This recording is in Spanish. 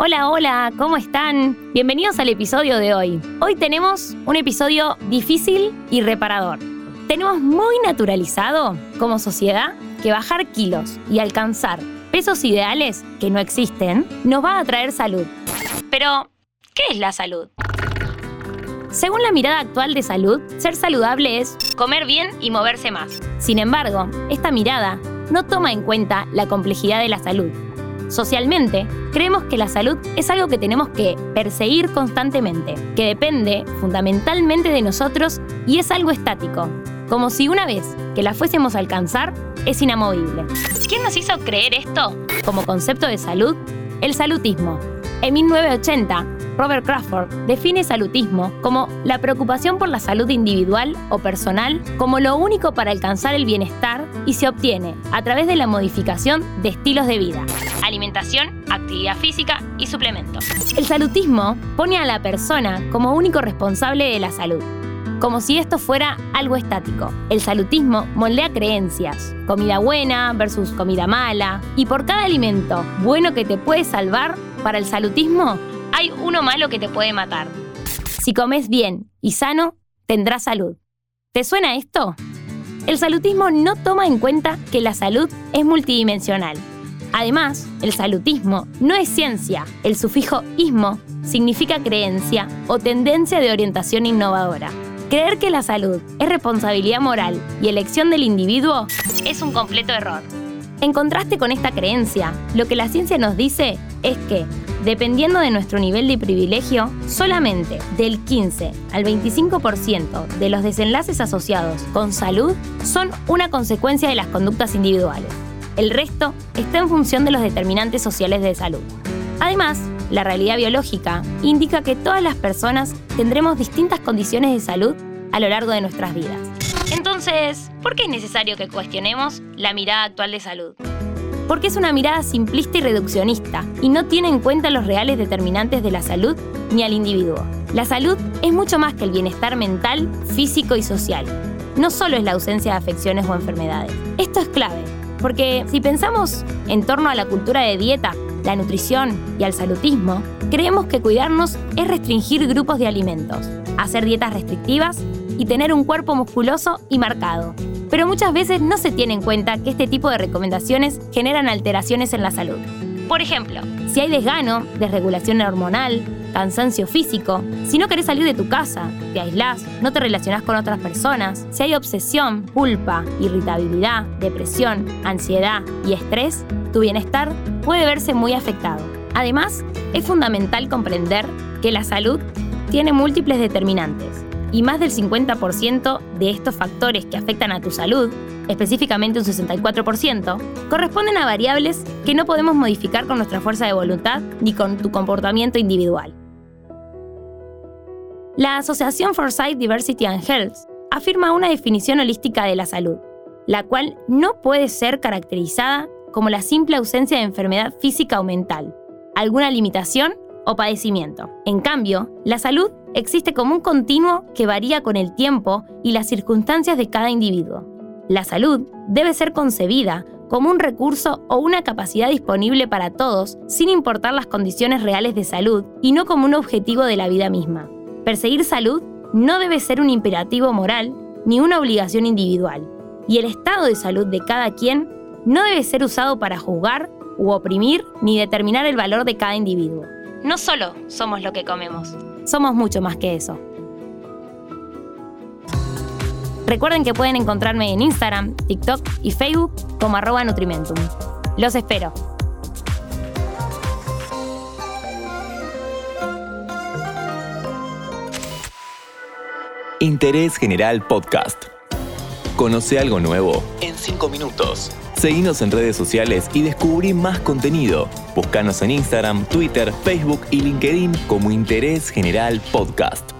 Hola, hola, ¿cómo están? Bienvenidos al episodio de hoy. Hoy tenemos un episodio difícil y reparador. Tenemos muy naturalizado como sociedad que bajar kilos y alcanzar pesos ideales que no existen nos va a traer salud. Pero, ¿qué es la salud? Según la mirada actual de salud, ser saludable es comer bien y moverse más. Sin embargo, esta mirada no toma en cuenta la complejidad de la salud Socialmente, creemos que la salud es algo que tenemos que perseguir constantemente, que depende fundamentalmente de nosotros y es algo estático, como si una vez que la fuésemos a alcanzar, es inamovible. ¿Quién nos hizo creer esto? Como concepto de salud, el salutismo. En 1980, Robert Crawford define salutismo como la preocupación por la salud individual o personal como lo único para alcanzar el bienestar y se obtiene a través de la modificación de estilos de vida, alimentación, actividad física y suplementos. El salutismo pone a la persona como único responsable de la salud como si esto fuera algo estático. El salutismo moldea creencias, comida buena versus comida mala, y por cada alimento bueno que te puede salvar, para el salutismo hay uno malo que te puede matar. Si comes bien y sano, tendrás salud. ¿Te suena esto? El salutismo no toma en cuenta que la salud es multidimensional. Además, el salutismo no es ciencia. El sufijo ismo significa creencia o tendencia de orientación innovadora. Creer que la salud es responsabilidad moral y elección del individuo es un completo error. En contraste con esta creencia, lo que la ciencia nos dice es que Dependiendo de nuestro nivel de privilegio, solamente del 15 al 25% de los desenlaces asociados con salud son una consecuencia de las conductas individuales. El resto está en función de los determinantes sociales de salud. Además, la realidad biológica indica que todas las personas tendremos distintas condiciones de salud a lo largo de nuestras vidas. Entonces, ¿por qué es necesario que cuestionemos la mirada actual de salud? Porque es una mirada simplista y reduccionista y no tiene en cuenta los reales determinantes de la salud ni al individuo. La salud es mucho más que el bienestar mental, físico y social. No solo es la ausencia de afecciones o enfermedades. Esto es clave, porque si pensamos en torno a la cultura de dieta, la nutrición y al salutismo, creemos que cuidarnos es restringir grupos de alimentos, hacer dietas restrictivas y tener un cuerpo musculoso y marcado, pero muchas veces no se tiene en cuenta que este tipo de recomendaciones generan alteraciones en la salud. Por ejemplo, si hay desgano, desregulación hormonal, cansancio físico, si no querés salir de tu casa, te aislás, no te relacionás con otras personas, si hay obsesión, culpa, irritabilidad, depresión, ansiedad y estrés, tu bienestar puede verse muy afectado. Además, es fundamental comprender que la salud tiene múltiples determinantes y más del 50% de estos factores que afectan a tu salud, específicamente un 64%, corresponden a variables que no podemos modificar con nuestra fuerza de voluntad ni con tu comportamiento individual. La Asociación Foresight Diversity and Health afirma una definición holística de la salud, la cual no puede ser caracterizada como la simple ausencia de enfermedad física o mental, alguna limitación o padecimiento. En cambio, la salud existe como un continuo que varía con el tiempo y las circunstancias de cada individuo. La salud debe ser concebida como un recurso o una capacidad disponible para todos sin importar las condiciones reales de salud y no como un objetivo de la vida misma. Perseguir salud no debe ser un imperativo moral ni una obligación individual, y el estado de salud de cada quien no debe ser usado para juzgar u oprimir ni determinar el valor de cada individuo. No solo somos lo que comemos, somos mucho más que eso. Recuerden que pueden encontrarme en Instagram, TikTok y Facebook como arroba Nutrimentum. Los espero. Interés General Podcast. Conoce algo nuevo en 5 minutos. Seguinos en redes sociales y descubrí más contenido. Búscanos en Instagram, Twitter, Facebook y LinkedIn como Interés General Podcast.